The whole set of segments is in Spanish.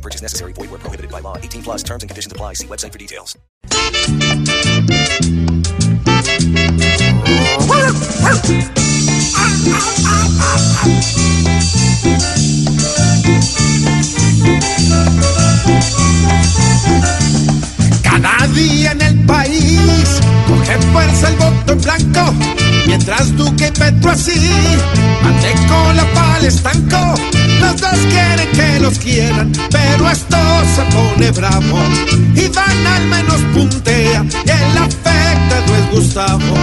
Purchase necessary. Void where prohibited by law. 18 plus terms and conditions apply. See website for details. Cada día en el país coge fuerza el voto en blanco. Mientras Duque y Petro así ande con la pala estanco. Quieren que los quieran, pero esto se pone bravo. Y Van al menos puntea y el afectado es Gustavo.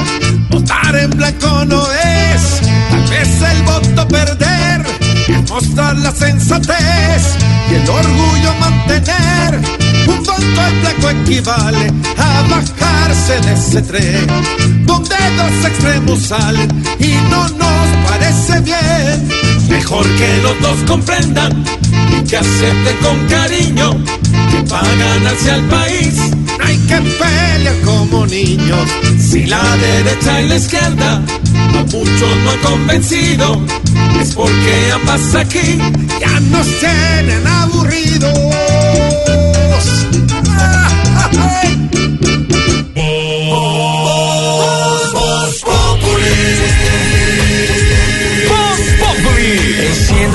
Votar en blanco no es, tal vez el voto perder. Es mostrar la sensatez y el orgullo mantener. Un voto en blanco equivale a bajarse de ese tren donde dos extremos salen y no. Mejor que los dos comprendan y que acepten con cariño que para ganarse al país no hay que pelear como niños. Si la derecha y la izquierda a muchos no han convencido, es porque ambas aquí ya nos tienen aburridos.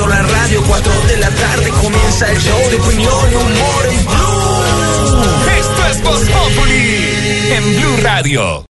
Enciendo la radio, 4 de la tarde comienza el show de opinión y humor en Blue. Esto es Voz en Blue Radio.